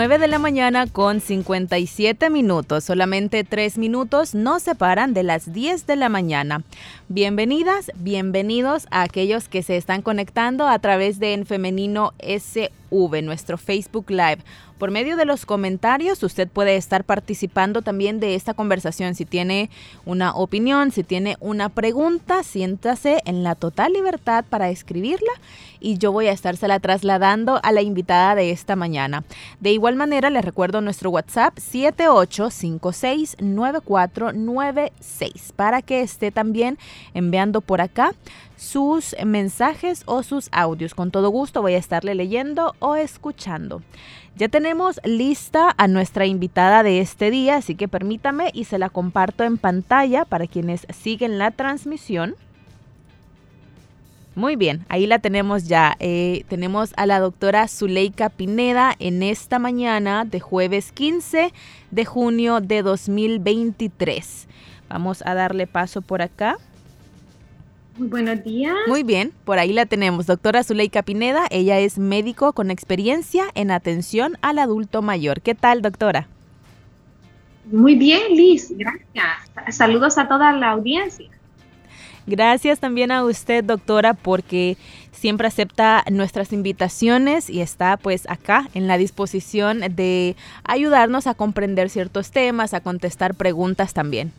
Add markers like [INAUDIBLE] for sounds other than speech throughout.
9 de la mañana con 57 minutos. Solamente 3 minutos nos separan de las 10 de la mañana. Bienvenidas, bienvenidos a aquellos que se están conectando a través de En Femenino Nuestro Facebook Live. Por medio de los comentarios, usted puede estar participando también de esta conversación. Si tiene una opinión, si tiene una pregunta, siéntase en la total libertad para escribirla y yo voy a estársela trasladando a la invitada de esta mañana. De igual manera, les recuerdo nuestro WhatsApp 78569496 para que esté también enviando por acá sus mensajes o sus audios. Con todo gusto voy a estarle leyendo o escuchando. Ya tenemos lista a nuestra invitada de este día, así que permítame y se la comparto en pantalla para quienes siguen la transmisión. Muy bien, ahí la tenemos ya. Eh, tenemos a la doctora Zuleika Pineda en esta mañana de jueves 15 de junio de 2023. Vamos a darle paso por acá. Muy buenos días. Muy bien, por ahí la tenemos, doctora Zuleika Pineda. Ella es médico con experiencia en atención al adulto mayor. ¿Qué tal, doctora? Muy bien, Liz, gracias. Saludos a toda la audiencia. Gracias también a usted, doctora, porque siempre acepta nuestras invitaciones y está pues acá en la disposición de ayudarnos a comprender ciertos temas, a contestar preguntas también.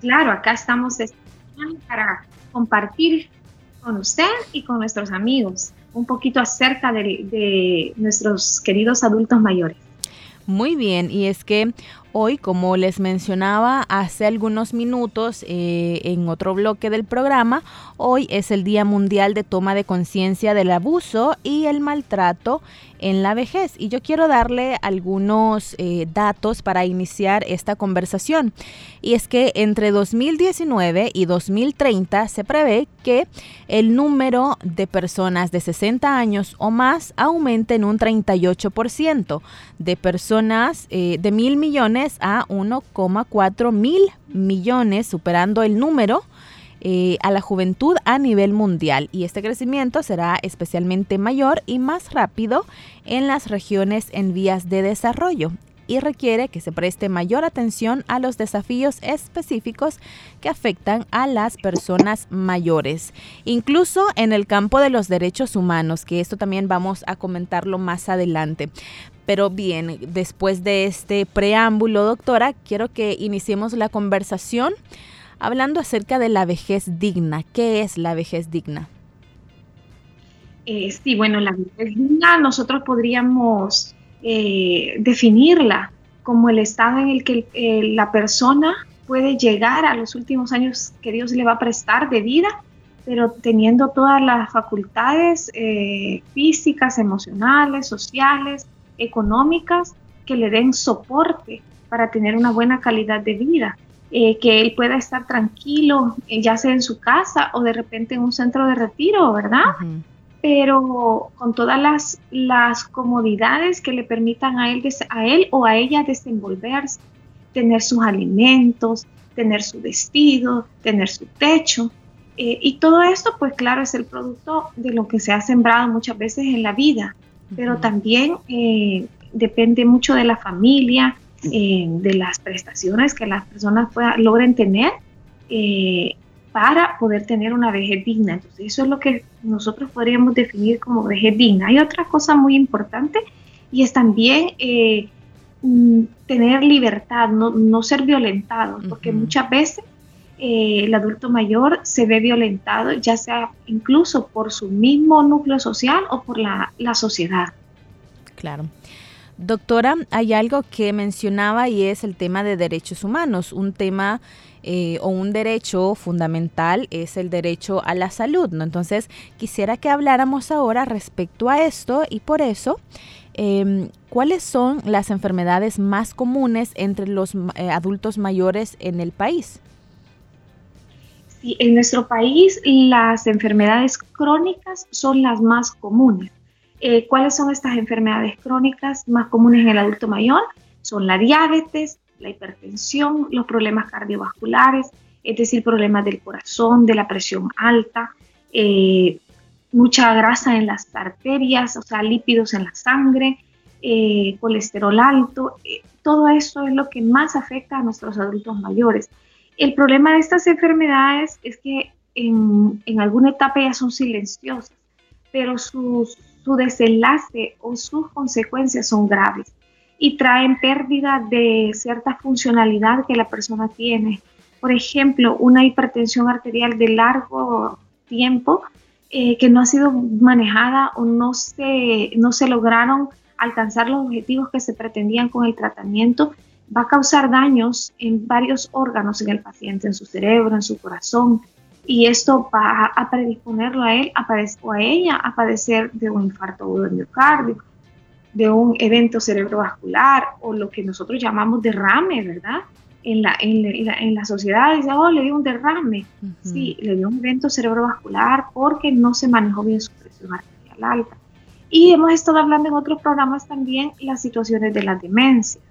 Claro, acá estamos para compartir con usted y con nuestros amigos un poquito acerca de, nuestros queridos adultos mayores. Muy bien, y es que hoy, como les mencionaba hace algunos minutos eh, en otro bloque del programa, hoy es el Día Mundial de Toma de Conciencia del Abuso y el Maltrato en la vejez. Y yo quiero darle algunos eh, datos para iniciar esta conversación. Y es que entre 2019 y 2030 se prevé que el número de personas de 60 años o más aumente en un 38%, de personas eh, de mil millones a 1,4 mil millones, superando el número eh, a la juventud a nivel mundial y este crecimiento será especialmente mayor y más rápido en las regiones en vías de desarrollo y requiere que se preste mayor atención a los desafíos específicos que afectan a las personas mayores, incluso en el campo de los derechos humanos, que esto también vamos a comentarlo más adelante. Pero bien, después de este preámbulo, doctora, quiero que iniciemos la conversación hablando acerca de la vejez digna. ¿Qué es la vejez digna? Eh, sí, bueno, la vejez digna nosotros podríamos eh, definirla como el estado en el que eh, la persona puede llegar a los últimos años que Dios le va a prestar de vida, pero teniendo todas las facultades físicas, emocionales, sociales, económicas que le den soporte para tener una buena calidad de vida. Eh, que él pueda estar tranquilo, eh, ya sea en su casa o de repente en un centro de retiro, ¿verdad? Pero con todas las, las comodidades que le permitan a él, a él o a ella desenvolverse, tener sus alimentos, tener su vestido, tener su techo. Eh, y todo esto, pues claro, es el producto de lo que se ha sembrado muchas veces en la vida, pero también depende mucho de la familia, eh, de las prestaciones que las personas logren tener eh, para poder tener una vejez digna. Entonces, eso es lo que nosotros podríamos definir como vejez digna. Hay otra cosa muy importante y es también eh, mm, tener libertad, no, ser violentado, porque muchas veces el adulto mayor se ve violentado, ya sea incluso por su mismo núcleo social o por la, la sociedad. Claro. Doctora, hay algo que mencionaba y es el tema de derechos humanos. Un tema eh, o un derecho fundamental es el derecho a la salud, ¿no? Entonces, quisiera que habláramos ahora respecto a esto y por eso, em, ¿cuáles son las enfermedades más comunes entre los eh, adultos mayores en el país? En nuestro país las enfermedades crónicas son las más comunes. Eh, ¿Cuáles son estas enfermedades crónicas más comunes en el adulto mayor? Son la diabetes, la hipertensión, los problemas cardiovasculares, es decir, problemas del corazón, de la presión alta, eh, mucha grasa en las arterias, o sea, lípidos en la sangre, eh, colesterol alto. todo eso es lo que más afecta a nuestros adultos mayores. El problema de estas enfermedades es que en, alguna etapa ya son silenciosas, pero su desenlace o sus consecuencias son graves y traen pérdida de cierta funcionalidad que la persona tiene. Por ejemplo, una hipertensión arterial de largo tiempo eh, que no ha sido manejada o no se, no se lograron alcanzar los objetivos que se pretendían con el tratamiento, va a causar daños en varios órganos en el paciente, en su cerebro, en su corazón, y esto va a predisponerlo a él a o a ella a padecer de un infarto agudo miocardio, de un evento cerebrovascular o lo que nosotros llamamos derrame, ¿verdad? En la, en la, en la sociedad dice, oh, le dio un derrame. Sí, le dio un evento cerebrovascular porque no se manejó bien su presión arterial alta. Y hemos estado hablando en otros programas también las situaciones de las demencias,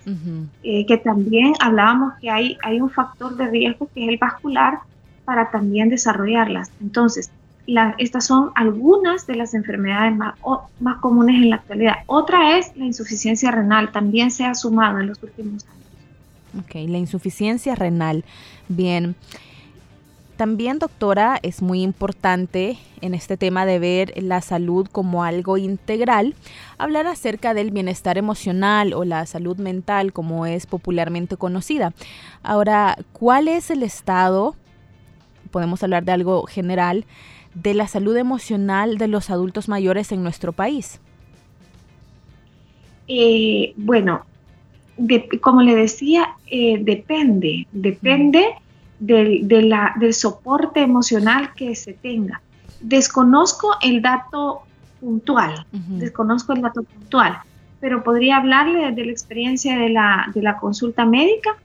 eh, que también hablábamos que hay, hay un factor de riesgo que es el vascular para también desarrollarlas. Entonces, estas son algunas de las enfermedades más, más comunes en la actualidad. Otra es la insuficiencia renal, también se ha sumado en los últimos años. Ok, la insuficiencia renal. Bien. También, doctora, es muy importante en este tema de ver la salud como algo integral, hablar acerca del bienestar emocional o la salud mental, como es popularmente conocida. Ahora, ¿cuál es el estado, podemos hablar de algo general, de la salud emocional de los adultos mayores en nuestro país? Eh, bueno, como le decía, eh, depende, depende del, soporte emocional que se tenga. Desconozco el dato puntual, desconozco el dato puntual, pero podría hablarle de la experiencia de la, consulta médica,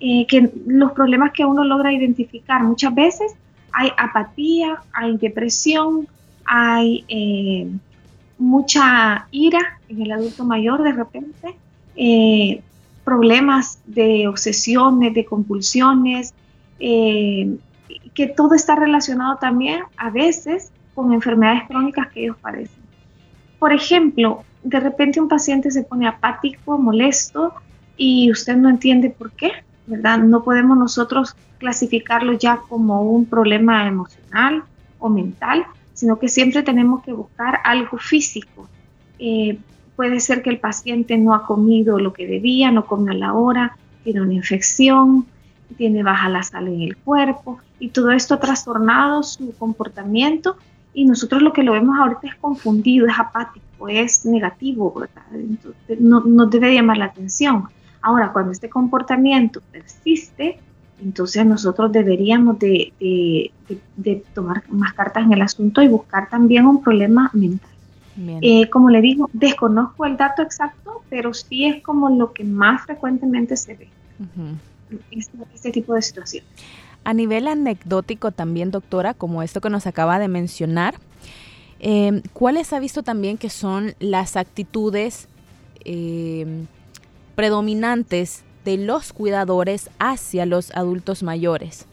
eh, que los problemas que uno logra identificar muchas veces hay apatía, hay depresión, hay eh, mucha ira en el adulto mayor de repente, eh, problemas de obsesiones, de compulsiones, eh, que todo está relacionado también a veces con enfermedades crónicas que ellos padecen. Por ejemplo, de repente un paciente se pone apático, molesto y usted no entiende por qué, ¿verdad? No podemos nosotros clasificarlo ya como un problema emocional o mental, sino que siempre tenemos que buscar algo físico. Eh, puede ser que el paciente no ha comido lo que debía, no come a la hora, tiene una infección, tiene baja la sal en el cuerpo y todo esto ha trastornado su comportamiento y nosotros lo que lo vemos ahorita es confundido, es apático, es negativo, no, no debe llamar la atención. Ahora, cuando este comportamiento persiste, entonces nosotros deberíamos de, de, tomar más cartas en el asunto y buscar también un problema mental. Eh, como le digo, desconozco el dato exacto, pero sí es como lo que más frecuentemente se ve este, este, tipo de situación. A nivel anecdótico también, doctora, como esto que nos acaba de mencionar, eh, ¿cuáles ha visto también que son las actitudes eh, predominantes de los cuidadores hacia los adultos mayores?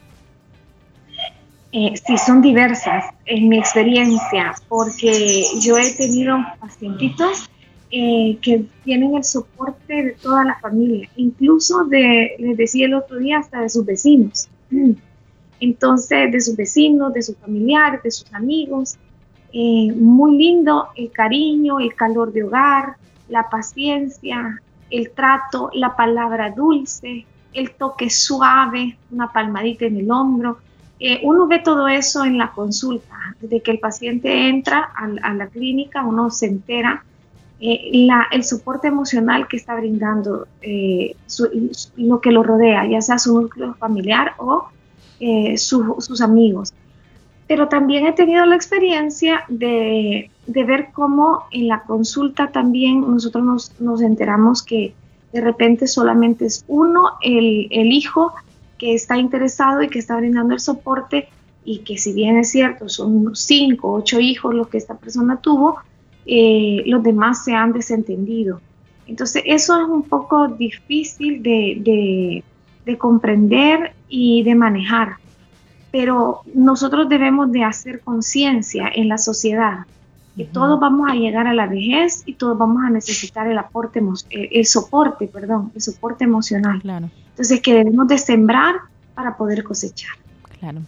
Eh, sí, son diversas en mi experiencia, porque yo he tenido pacientitos eh, que tienen el soporte de toda la familia, incluso de, les decía el otro día, hasta de sus vecinos. [CLEARS THROAT] Entonces, de sus vecinos, de sus familiares, de sus amigos. Eh, muy lindo el cariño, el calor de hogar, la paciencia, el trato, la palabra dulce, el toque suave, una palmadita en el hombro. Eh, uno ve todo eso en la consulta. Desde que el paciente entra a, la clínica, uno se entera eh, el soporte emocional que está brindando eh, lo que lo rodea, ya sea su núcleo familiar o sus amigos. Pero también he tenido la experiencia de, ver cómo en la consulta también nosotros nos, enteramos que de repente solamente es uno, el, hijo que está interesado y que está brindando el soporte y que si bien es cierto, son cinco, ocho hijos los que esta persona tuvo, eh, los demás se han desentendido. Entonces eso es un poco difícil de, comprender y de manejar, pero nosotros debemos de hacer conciencia en la sociedad que todos vamos a llegar a la vejez y todos vamos a necesitar el aporte, eh, el soporte, perdón, el soporte emocional. Claro. Entonces que debemos de sembrar para poder cosechar. Claro.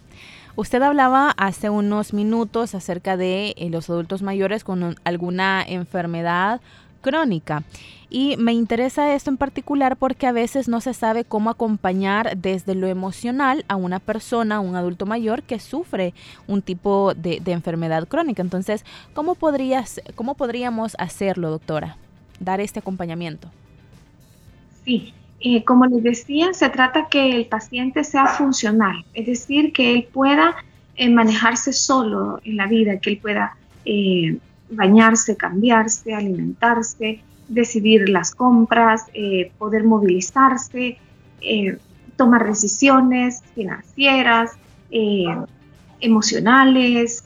Usted hablaba hace unos minutos acerca de eh, los adultos mayores con alguna enfermedad crónica. Y me interesa esto en particular porque a veces no se sabe cómo acompañar desde lo emocional a una persona, un adulto mayor que sufre un tipo de, enfermedad crónica. Entonces, ¿cómo, podrías, ¿cómo podríamos hacerlo, doctora? Dar este acompañamiento. Sí, eh, como les decía, se trata que el paciente sea funcional, es decir, que él pueda eh, manejarse solo en la vida, que él pueda eh, bañarse, cambiarse, alimentarse, decidir las compras, poder movilizarse, tomar decisiones financieras, emocionales,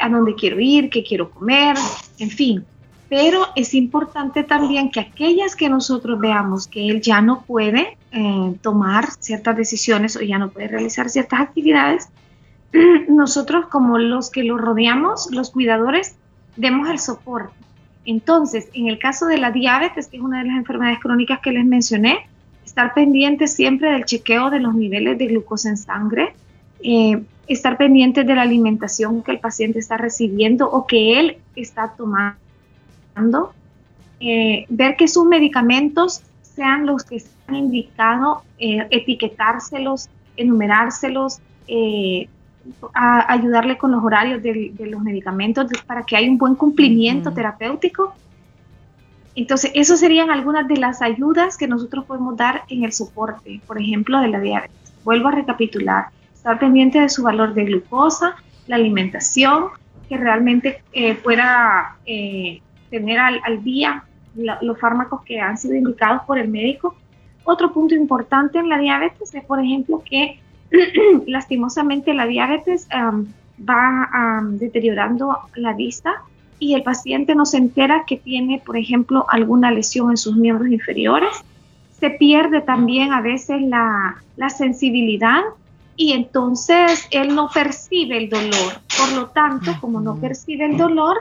a dónde quiero ir, qué quiero comer, en fin, pero es importante también que aquellas que nosotros veamos que él ya no puede eh, tomar ciertas decisiones o ya no puede realizar ciertas actividades, [CLEARS THROAT] nosotros como los que lo rodeamos, los cuidadores, demos el soporte. Entonces, en el caso de la diabetes, que es una de las enfermedades crónicas que les mencioné, estar pendiente siempre del chequeo de los niveles de glucosa en sangre, eh, estar pendiente de la alimentación que el paciente está recibiendo o que él está tomando eh, ver que sus medicamentos sean los que están indicados, eh, etiquetárselos, enumerárselos, eh, ayudarle con los horarios de, los medicamentos para que haya un buen cumplimiento terapéutico. Entonces, esas serían algunas de las ayudas que nosotros podemos dar en el soporte, por ejemplo, de la diabetes. Vuelvo a recapitular, estar pendiente de su valor de glucosa, la alimentación, que realmente pueda tener al, día los fármacos que han sido indicados por el médico. Otro punto importante en la diabetes es, por ejemplo, que [CLEARS THROAT] lastimosamente la diabetes va deteriorando la vista y el paciente no se entera que tiene, por ejemplo, alguna lesión en sus miembros inferiores. Se pierde también a veces la, la sensibilidad y entonces él no percibe el dolor. Por lo tanto, como no percibe el dolor,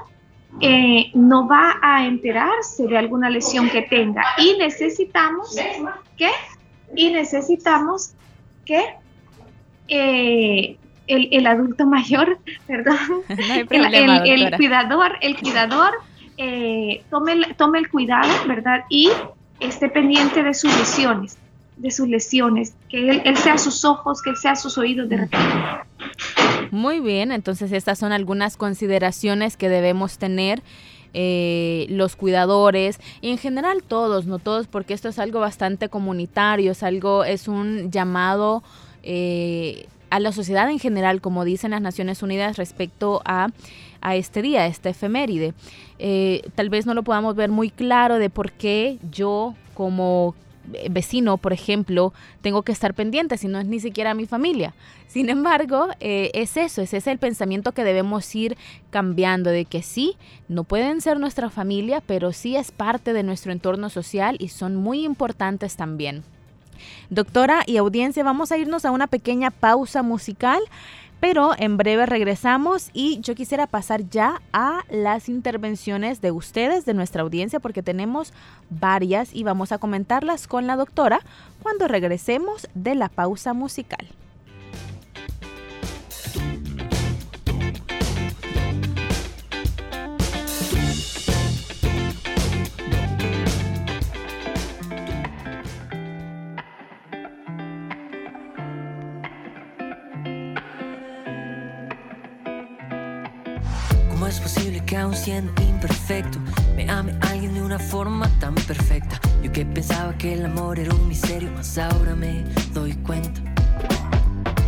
eh, no va a enterarse de alguna lesión que tenga. Y necesitamos que y necesitamos que eh, el, adulto mayor, [LAUGHS] perdón, [LAUGHS] el, cuidador, el cuidador eh, tome, tome el cuidado, ¿verdad? Y esté pendiente de sus lesiones, de sus lesiones, que él, sea sus ojos, que él sea sus oídos de repente. Muy bien, entonces estas son algunas consideraciones que debemos tener. Eh, los cuidadores y en general todos, no todos, porque esto es algo bastante comunitario, es algo, es un llamado eh, a la sociedad en general, como dicen las Naciones Unidas respecto a, a este día, esta efeméride. Eh, tal vez no lo podamos ver muy claro de por qué yo como vecino, por ejemplo, tengo que estar pendiente, si no es ni siquiera mi familia. Sin embargo, eh, es eso, es ese el pensamiento que debemos ir cambiando, de que sí, no pueden ser nuestra familia, pero sí es parte de nuestro entorno social y son muy importantes también. Doctora y audiencia, vamos a irnos a una pequeña pausa musical pero en breve regresamos y yo quisiera pasar ya a las intervenciones de ustedes, de nuestra audiencia, porque tenemos varias y vamos a comentarlas con la doctora cuando regresemos de la pausa musical. Siendo imperfecto me ame alguien de una forma tan perfecta? Yo que pensaba que el amor era un misterio, más ahora me doy cuenta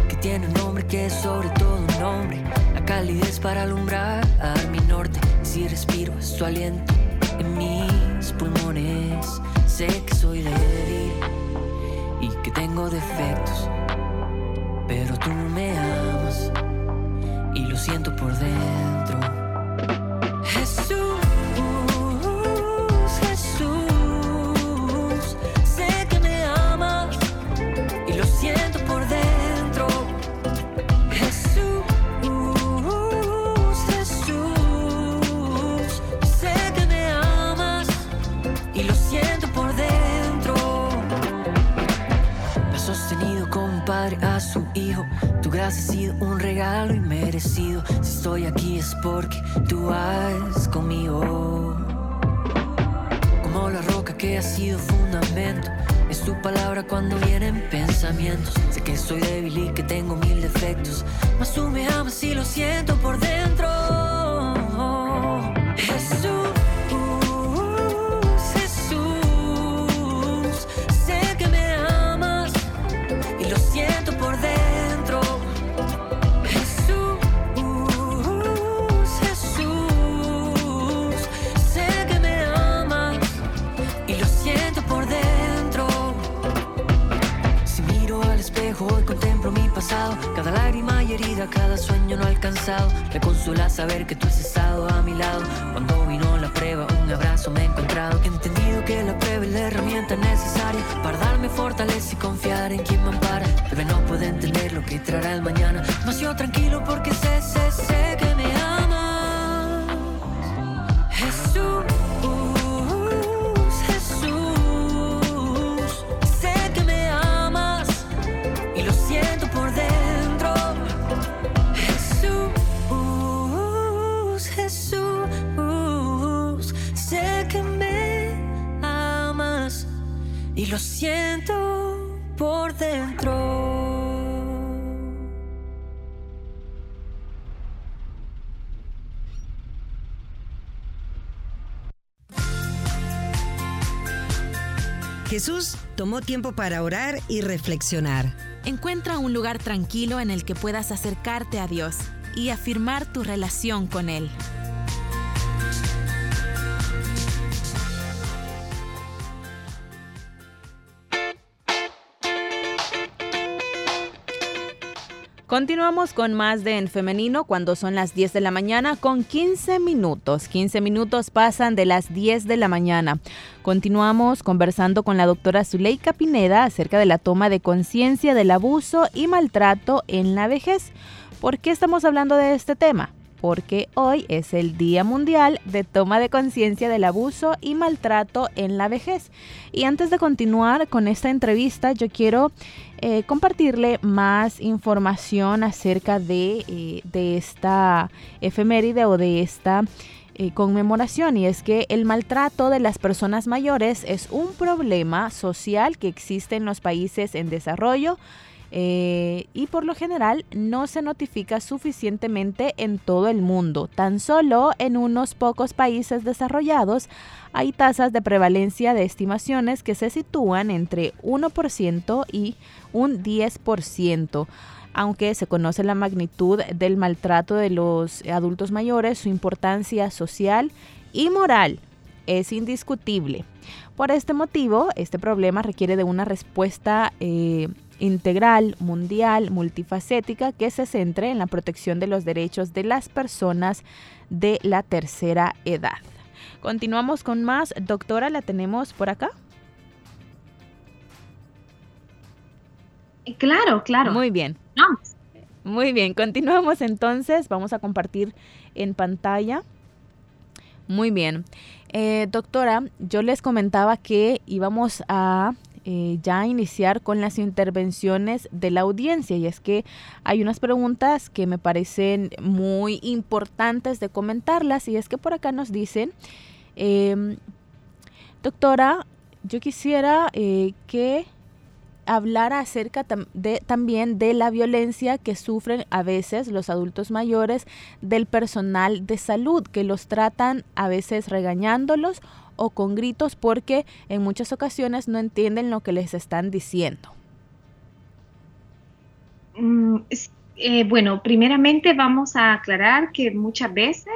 que tiene un nombre que es sobre todo un nombre, la calidez para alumbrar a mi norte. Si respiro es tu aliento en mis pulmones, sé que soy débil y que tengo defectos, sido un regalo inmerecido. Si estoy aquí es porque tú vas conmigo. Como la roca que ha sido fundamento. Es tu palabra cuando vienen pensamientos. Sé que soy débil y que tengo mil defectos. Mas tú me amas y lo siento por dentro. Alcanzado. Me consuela saber que tú has estado a mi lado. Cuando vino la prueba, un abrazo me he encontrado. He entendido que la prueba es la herramienta necesaria para darme fortaleza y confiar en quien me ampara. Pero no puede entender lo que traerá el mañana. Mas yo tranquilo porque sé, sé, sé que me ama. Jesús. Lo siento por dentro. Jesús tomó tiempo para orar y reflexionar. Encuentra un lugar tranquilo en el que puedas acercarte a Dios y afirmar tu relación con Él. Continuamos con más de En Femenino cuando son las 10 de la mañana con 15 minutos. 15 minutos pasan de las 10 de la mañana. Continuamos conversando con la doctora Zuleika Pineda acerca de la toma de conciencia del abuso y maltrato en la vejez. ¿Por qué estamos hablando de este tema? Porque hoy es el Día Mundial de Toma de Conciencia del Abuso y Maltrato en la Vejez. Y antes de continuar con esta entrevista, yo quiero eh, compartirle más información acerca de, eh, de esta efeméride o de esta eh, conmemoración y es que el maltrato de las personas mayores es un problema social que existe en los países en desarrollo eh, y por lo general no se notifica suficientemente en todo el mundo. Tan solo en unos pocos países desarrollados hay tasas de prevalencia de estimaciones que se sitúan entre 1% y un 10%. Aunque se conoce la magnitud del maltrato de los adultos mayores, su importancia social y moral es indiscutible. Por este motivo, este problema requiere de una respuesta eh, integral, mundial, multifacética, que se centre en la protección de los derechos de las personas de la tercera edad. Continuamos con más. Doctora, ¿la tenemos por acá? Claro, claro. Muy bien. Muy bien, continuamos entonces. Vamos a compartir en pantalla. Muy bien. Eh, doctora, yo les comentaba que íbamos a eh, ya iniciar con las intervenciones de la audiencia. Y es que hay unas preguntas que me parecen muy importantes de comentarlas. Y es que por acá nos dicen, em, doctora, yo quisiera eh, que hablara acerca de, también de la violencia que sufren a veces los adultos mayores del personal de salud, que los tratan a veces regañándolos o con gritos porque en muchas ocasiones no entienden lo que les están diciendo. Mm, eh, bueno, primeramente vamos a aclarar que muchas veces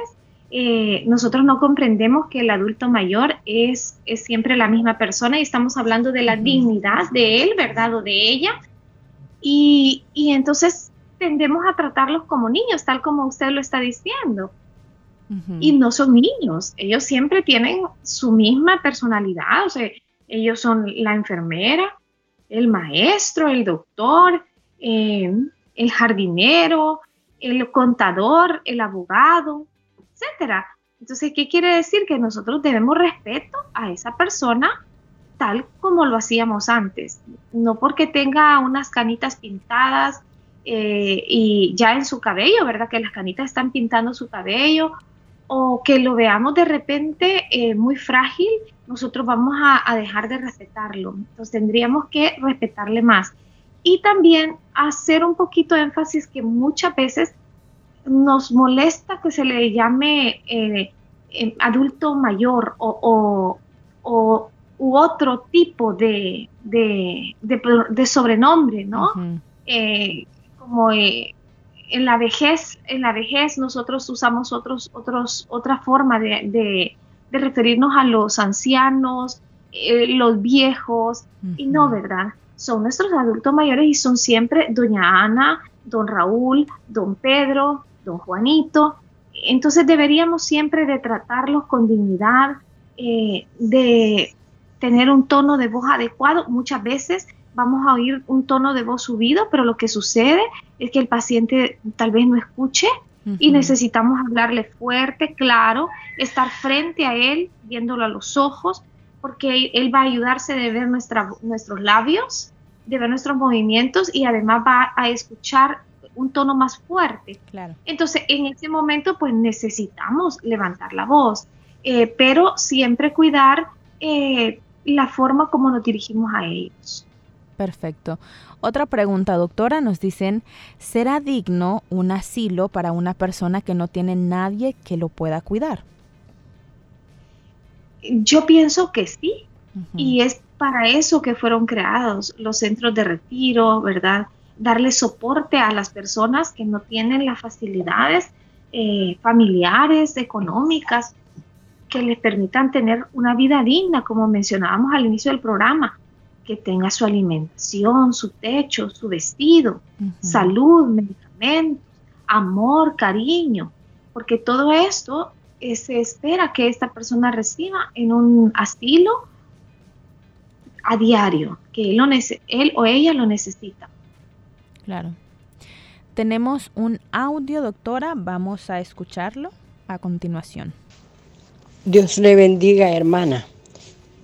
eh, nosotros no comprendemos que el adulto mayor es, es, siempre la misma persona y estamos hablando de la dignidad de él, ¿verdad? O de ella. Y, y entonces tendemos a tratarlos como niños, tal como usted lo está diciendo. Y no son niños, ellos siempre tienen su misma personalidad, o sea, ellos son la enfermera, el maestro, el doctor, eh, el jardinero, el contador, el abogado, etcétera. Entonces, ¿qué quiere decir? Que nosotros debemos respeto a esa persona tal como lo hacíamos antes. No porque tenga unas canitas pintadas eh, y ya en su cabello, ¿verdad? Que las canitas están pintando su cabello o que lo veamos de repente eh, muy frágil, nosotros vamos a, dejar de respetarlo. Entonces tendríamos que respetarle más. Y también hacer un poquito de énfasis que muchas veces nos molesta que se le llame eh, adulto mayor o, o, u otro tipo de, de, de, sobrenombre, ¿no? como eh, en la vejez, en la vejez nosotros usamos otros, otros, otra forma de, referirnos a los ancianos, eh, los viejos, y no, ¿verdad? Son nuestros adultos mayores y son siempre doña Ana, don Raúl, don Pedro, don Juanito. Entonces deberíamos siempre de tratarlos con dignidad, eh, de tener un tono de voz adecuado. Muchas veces vamos a oír un tono de voz subido, pero lo que sucede es que el paciente tal vez no escuche y necesitamos hablarle fuerte, claro, estar frente a él, viéndolo a los ojos, porque él va a ayudarse de ver nuestra, nuestros labios, de ver nuestros movimientos y además va a escuchar un tono más fuerte. Claro. Entonces, en ese momento, pues necesitamos levantar la voz, eh, pero siempre cuidar eh, la forma como nos dirigimos a ellos. Perfecto. Otra pregunta, doctora, nos dicen, ¿será digno un asilo para una persona que no tiene nadie que lo pueda cuidar? Yo pienso que sí, y es para eso que fueron creados los centros de retiro, ¿verdad? Darle soporte a las personas que no tienen las facilidades eh, familiares, económicas, que les permitan tener una vida digna, como mencionábamos al inicio del programa que tenga su alimentación, su techo, su vestido, salud, medicamentos, amor, cariño, porque todo esto eh, se espera que esta persona reciba en un asilo a diario, que él, él o ella lo necesita. Claro. Tenemos un audio, doctora, vamos a escucharlo a continuación. Dios le bendiga, hermana.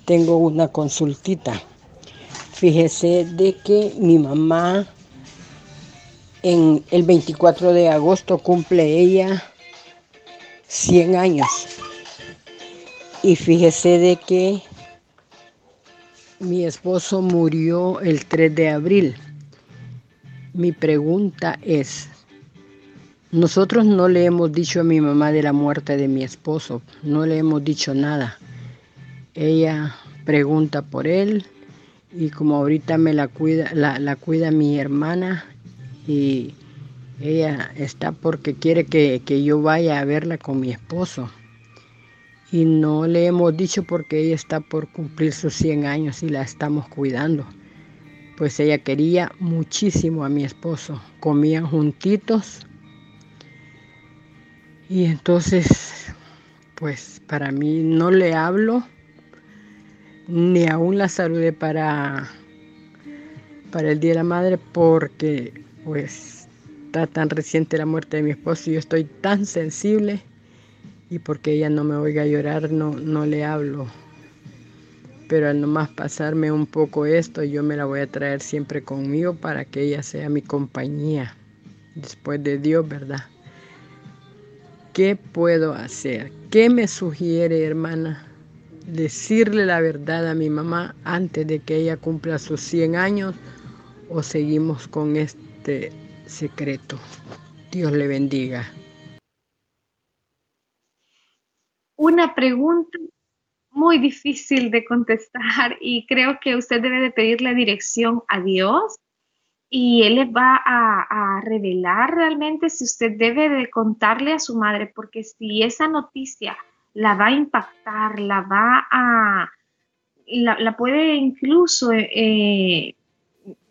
Tengo una consultita. Fíjese de que mi mamá en el 24 de agosto cumple ella 100 años. Y fíjese de que mi esposo murió el 3 de abril. Mi pregunta es, nosotros no le hemos dicho a mi mamá de la muerte de mi esposo, no le hemos dicho nada. Ella pregunta por él, y como ahorita me la cuida, la, cuida mi hermana y ella está porque quiere que, yo vaya a verla con mi esposo. Y no le hemos dicho porque ella está por cumplir sus 100 años y la estamos cuidando. Pues ella quería muchísimo a mi esposo. Comían juntitos. Y entonces, pues para mí no le hablo ni aún la saludé para, para el Día de la Madre porque pues está tan reciente la muerte de mi esposo y yo estoy tan sensible y porque ella no me oiga llorar no, no le hablo. Pero al nomás pasarme un poco esto, yo me la voy a traer siempre conmigo para que ella sea mi compañía. Después de Dios, ¿verdad? ¿Qué puedo hacer? ¿Qué me sugiere, hermana? Decirle la verdad a mi mamá antes de que ella cumpla sus 100 años o seguimos con este secreto. Dios le bendiga. Una pregunta muy difícil de contestar y creo que usted debe de pedirle dirección a Dios y Él le va a, a revelar realmente si usted debe de contarle a su madre, porque si esa noticia la va a impactar, la va a, la, puede incluso eh,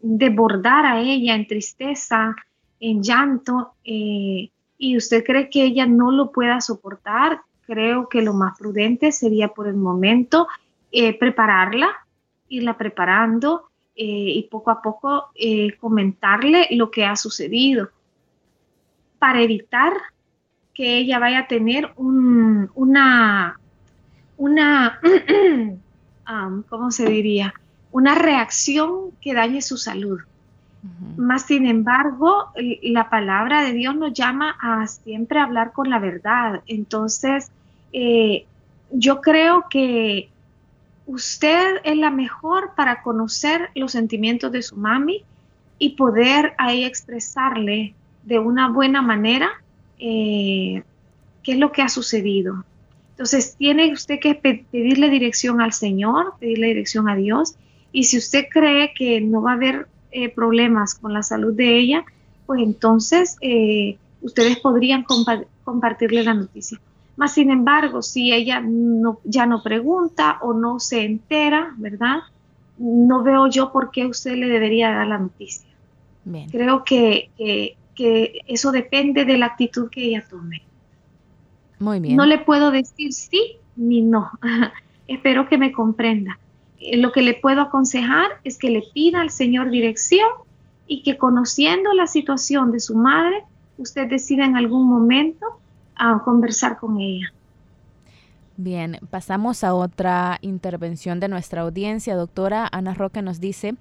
desbordar a ella en tristeza, en llanto, eh, y usted cree que ella no lo pueda soportar, creo que lo más prudente sería por el momento eh, prepararla, irla preparando y poco a poco comentarle lo que ha sucedido. Para evitar que ella vaya a tener un, una, una, [CLEARS THROAT] um, ¿cómo se diría? Una reacción que dañe su salud. Más sin embargo, la palabra de Dios nos llama a siempre hablar con la verdad. Entonces, eh, yo creo que usted es la mejor para conocer los sentimientos de su mami y poder ahí expresarle de una buena manera eh, qué es lo que ha sucedido. Entonces, tiene usted que pedirle dirección al Señor, pedirle dirección a Dios. Y si usted cree que no va a haber eh, problemas con la salud de ella, pues entonces eh, ustedes podrían compartirle la noticia. Más sin embargo, si ella no, ya no pregunta o no se entera, ¿verdad? No veo yo por qué usted le debería dar la noticia. Creo que, que, eso depende de la actitud que ella tome. Muy bien. No le puedo decir sí ni no. [LAUGHS] Espero que me comprenda. Eh, lo que le puedo aconsejar es que le pida al Señor dirección y que conociendo la situación de su madre, usted decida en algún momento a conversar con ella. Bien, pasamos a otra intervención de nuestra audiencia. Doctora Ana Roque nos dice,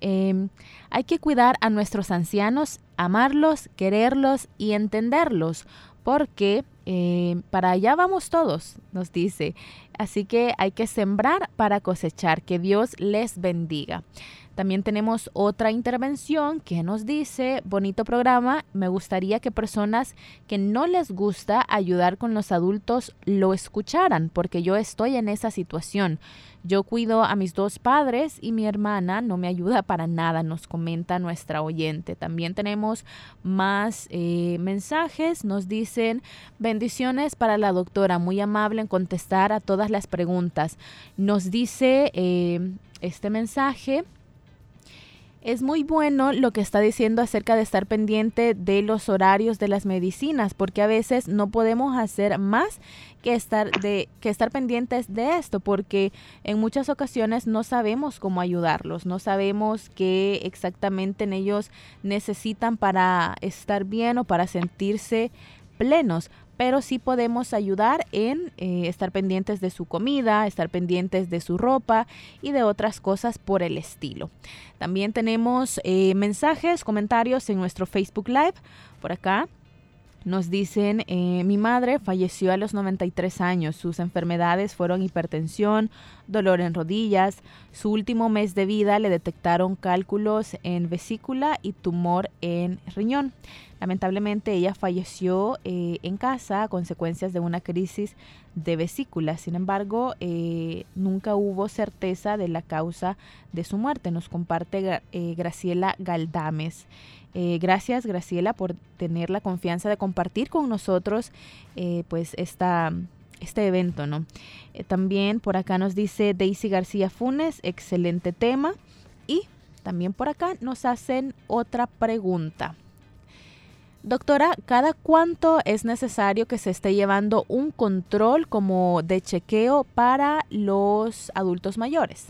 em, hay que cuidar a nuestros ancianos, amarlos, quererlos y entenderlos, porque eh, para allá vamos todos, nos dice. Así que hay que sembrar para cosechar. Que Dios les bendiga. También tenemos otra intervención que nos dice, bonito programa, me gustaría que personas que no les gusta ayudar con los adultos lo escucharan, porque yo estoy en esa situación. Yo cuido a mis dos padres y mi hermana no me ayuda para nada, nos comenta nuestra oyente. También tenemos más eh, mensajes, nos dicen bendiciones para la doctora, muy amable en contestar a todas las preguntas. Nos dice eh, este mensaje es muy bueno lo que está diciendo acerca de estar pendiente de los horarios de las medicinas, porque a veces no podemos hacer más que estar de que estar pendientes de esto, porque en muchas ocasiones no sabemos cómo ayudarlos, no sabemos qué exactamente ellos necesitan para estar bien o para sentirse plenos pero sí podemos ayudar en eh, estar pendientes de su comida, estar pendientes de su ropa y de otras cosas por el estilo. También tenemos eh, mensajes, comentarios en nuestro Facebook Live por acá. Nos dicen, eh, mi madre falleció a los 93 años. Sus enfermedades fueron hipertensión, dolor en rodillas. Su último mes de vida le detectaron cálculos en vesícula y tumor en riñón. Lamentablemente ella falleció eh, en casa a consecuencias de una crisis de vesícula. Sin embargo, eh, nunca hubo certeza de la causa de su muerte. Nos comparte Graciela Galdames. Gracias Graciela por tener la confianza de compartir con nosotros pues esta, este evento. ¿no? también por acá nos dice Daisy García Funes, excelente tema. Y también por acá nos hacen otra pregunta. Doctora, ¿cada cuánto es necesario que se esté llevando un control como de chequeo para los adultos mayores?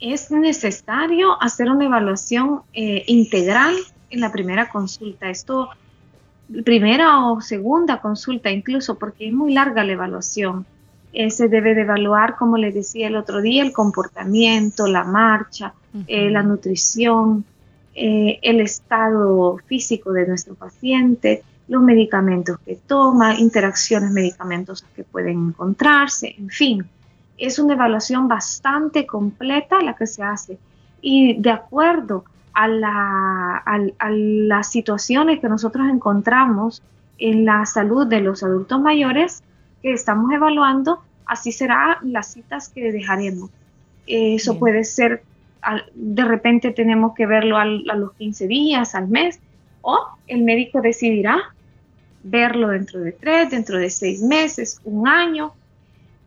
Es necesario hacer una evaluación eh, integral en la primera consulta. Esto, primera o segunda consulta incluso, porque es muy larga la evaluación. Eh, se debe de evaluar, como les decía el otro día, el comportamiento, la marcha, eh, la nutrición, el estado físico de nuestro paciente, los medicamentos que toma, interacciones medicamentos que pueden encontrarse, en fin. Es una evaluación bastante completa la que se hace y de acuerdo a, las situaciones que nosotros encontramos en la salud de los adultos mayores que estamos evaluando, así serán las citas que dejaremos. Eso puede ser de repente tenemos que verlo a los 15 días, al mes, o el médico decidirá verlo dentro de tres, dentro de seis meses, un año.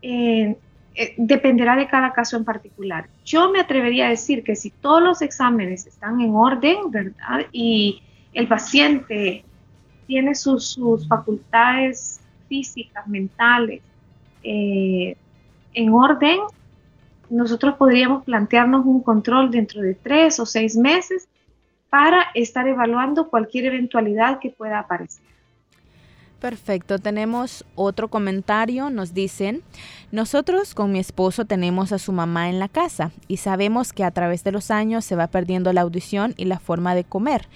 Eh, eh, dependerá de cada caso en particular. Yo me atrevería a decir que si todos los exámenes están en orden, ¿verdad? Y el paciente tiene sus, facultades físicas, mentales, eh, en orden, nosotros podríamos plantearnos un control dentro de tres o seis meses para estar evaluando cualquier eventualidad que pueda aparecer. Perfecto, tenemos otro comentario, nos dicen, nosotros con mi esposo tenemos a su mamá en la casa y sabemos que a través de los años se va perdiendo la audición y la forma de comer.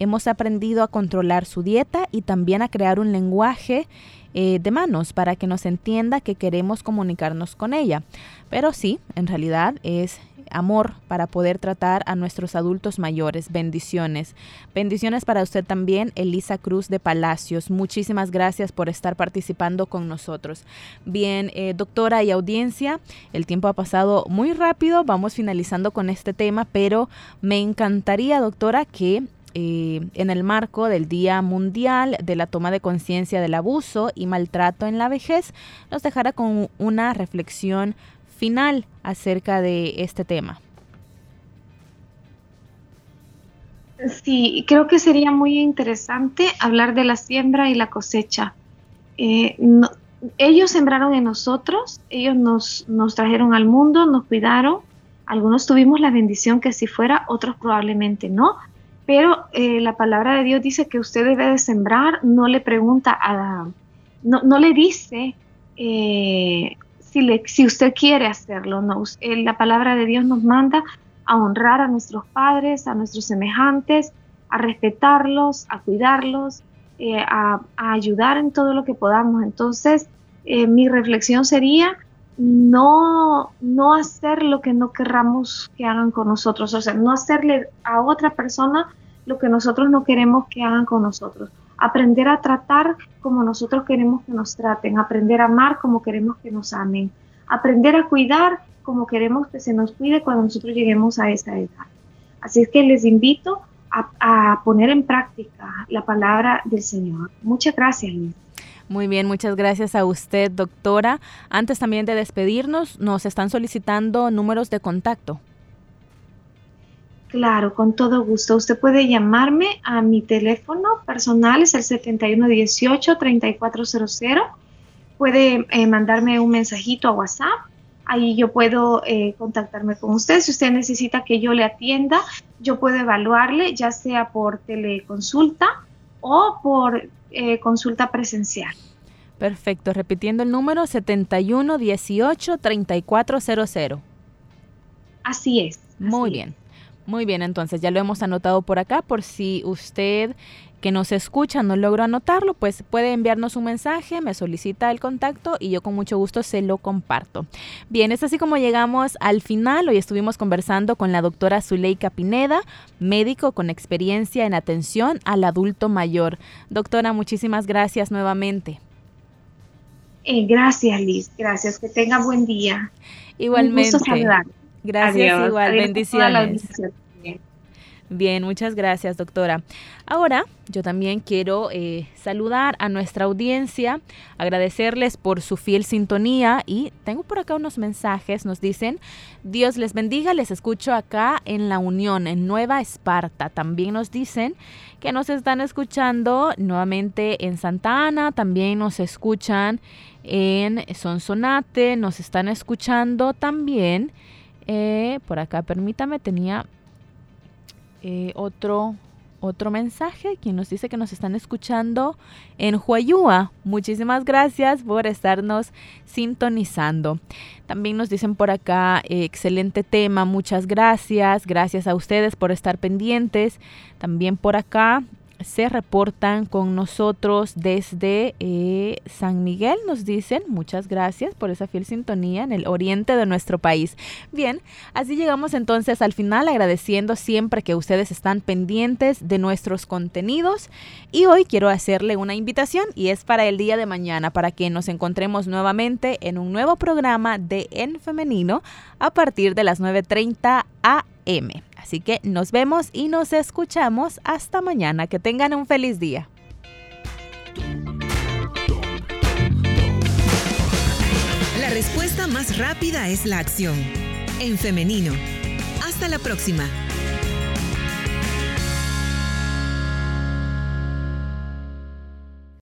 Hemos aprendido a controlar su dieta y también a crear un lenguaje eh, de manos para que nos entienda que queremos comunicarnos con ella. Pero sí, en realidad es amor para poder tratar a nuestros adultos mayores. Bendiciones. Bendiciones para usted también, Elisa Cruz de Palacios. Muchísimas gracias por estar participando con nosotros. Bien, eh, doctora y audiencia, el tiempo ha pasado muy rápido. Vamos finalizando con este tema, pero me encantaría, doctora, que eh, en el marco del Día Mundial de la Toma de Conciencia del Abuso y Maltrato en la Vejez, nos dejara con una reflexión final acerca de este tema. Sí, creo que sería muy interesante hablar de la siembra y la cosecha. Eh, ellos sembraron en nosotros, ellos nos, nos trajeron al mundo, nos cuidaron. Algunos tuvimos la bendición que así fuera, otros probablemente no. Pero eh, la palabra de Dios dice que usted debe de sembrar, no le pregunta a, no, no le dice eh, si, usted quiere hacerlo. No, la palabra de Dios nos manda a honrar a nuestros padres, a nuestros semejantes, a respetarlos, a cuidarlos, eh, a, ayudar en todo lo que podamos. Entonces, eh, mi reflexión sería no, no hacer lo que no querramos que hagan con nosotros, o sea, no hacerle a otra persona lo que nosotros no queremos que hagan con nosotros aprender a tratar como nosotros queremos que nos traten, aprender a amar como queremos que nos amen, aprender a cuidar como queremos que se nos cuide cuando nosotros lleguemos a esa edad. Así es que les invito a, poner en práctica la palabra del Señor. Muchas gracias, Muy bien, muchas gracias a usted, doctora. Antes también de despedirnos, nos están solicitando números de contacto. Claro, con todo gusto. Usted puede llamarme a mi teléfono personal, es el 7118-3400. Puede eh, mandarme un mensajito a WhatsApp. Ahí yo puedo eh, contactarme con usted. Si usted necesita que yo le atienda, yo puedo evaluarle, ya sea por teleconsulta o por eh, consulta presencial. Perfecto. Repitiendo el número 7118-3400. Así es. Muy bien. Muy bien, entonces ya lo hemos anotado por acá por si usted que nos escucha no logró anotarlo, pues puede enviarnos un mensaje, me solicita el contacto y yo con mucho gusto se lo comparto. Bien, es así como llegamos al final. Hoy estuvimos conversando con la doctora Zuleika Pineda, médico con experiencia en atención al adulto mayor. Doctora, muchísimas gracias nuevamente. Eh, gracias, Liz. Gracias. Que tenga buen día. Igualmente. Gracias, igual. Bendiciones. Bien, muchas gracias, doctora. Ahora, yo también quiero eh, saludar a nuestra audiencia, agradecerles por su fiel sintonía y tengo por acá unos mensajes, nos dicen, Dios les bendiga, les escucho acá en la Unión, en Nueva Esparta. También nos dicen que nos están escuchando nuevamente en Santa Ana, también nos escuchan en Sonsonate, nos están escuchando también eh, por acá, permítame, tenía eh, otro, otro mensaje quien nos dice que nos están escuchando en Huayúa. Muchísimas gracias por estarnos sintonizando. También nos dicen por acá, eh, excelente tema, muchas gracias. Gracias a ustedes por estar pendientes. También por acá se reportan con nosotros desde eh, San Miguel, nos dicen, muchas gracias por esa fiel sintonía en el oriente de nuestro país. Bien, así llegamos entonces al final agradeciendo siempre que ustedes están pendientes de nuestros contenidos y hoy quiero hacerle una invitación y es para el día de mañana, para que nos encontremos nuevamente en un nuevo programa de En Femenino a partir de las 9.30 AM. Así que nos vemos y nos escuchamos hasta mañana. Que tengan un feliz día. La respuesta más rápida es la acción. En femenino. Hasta la próxima.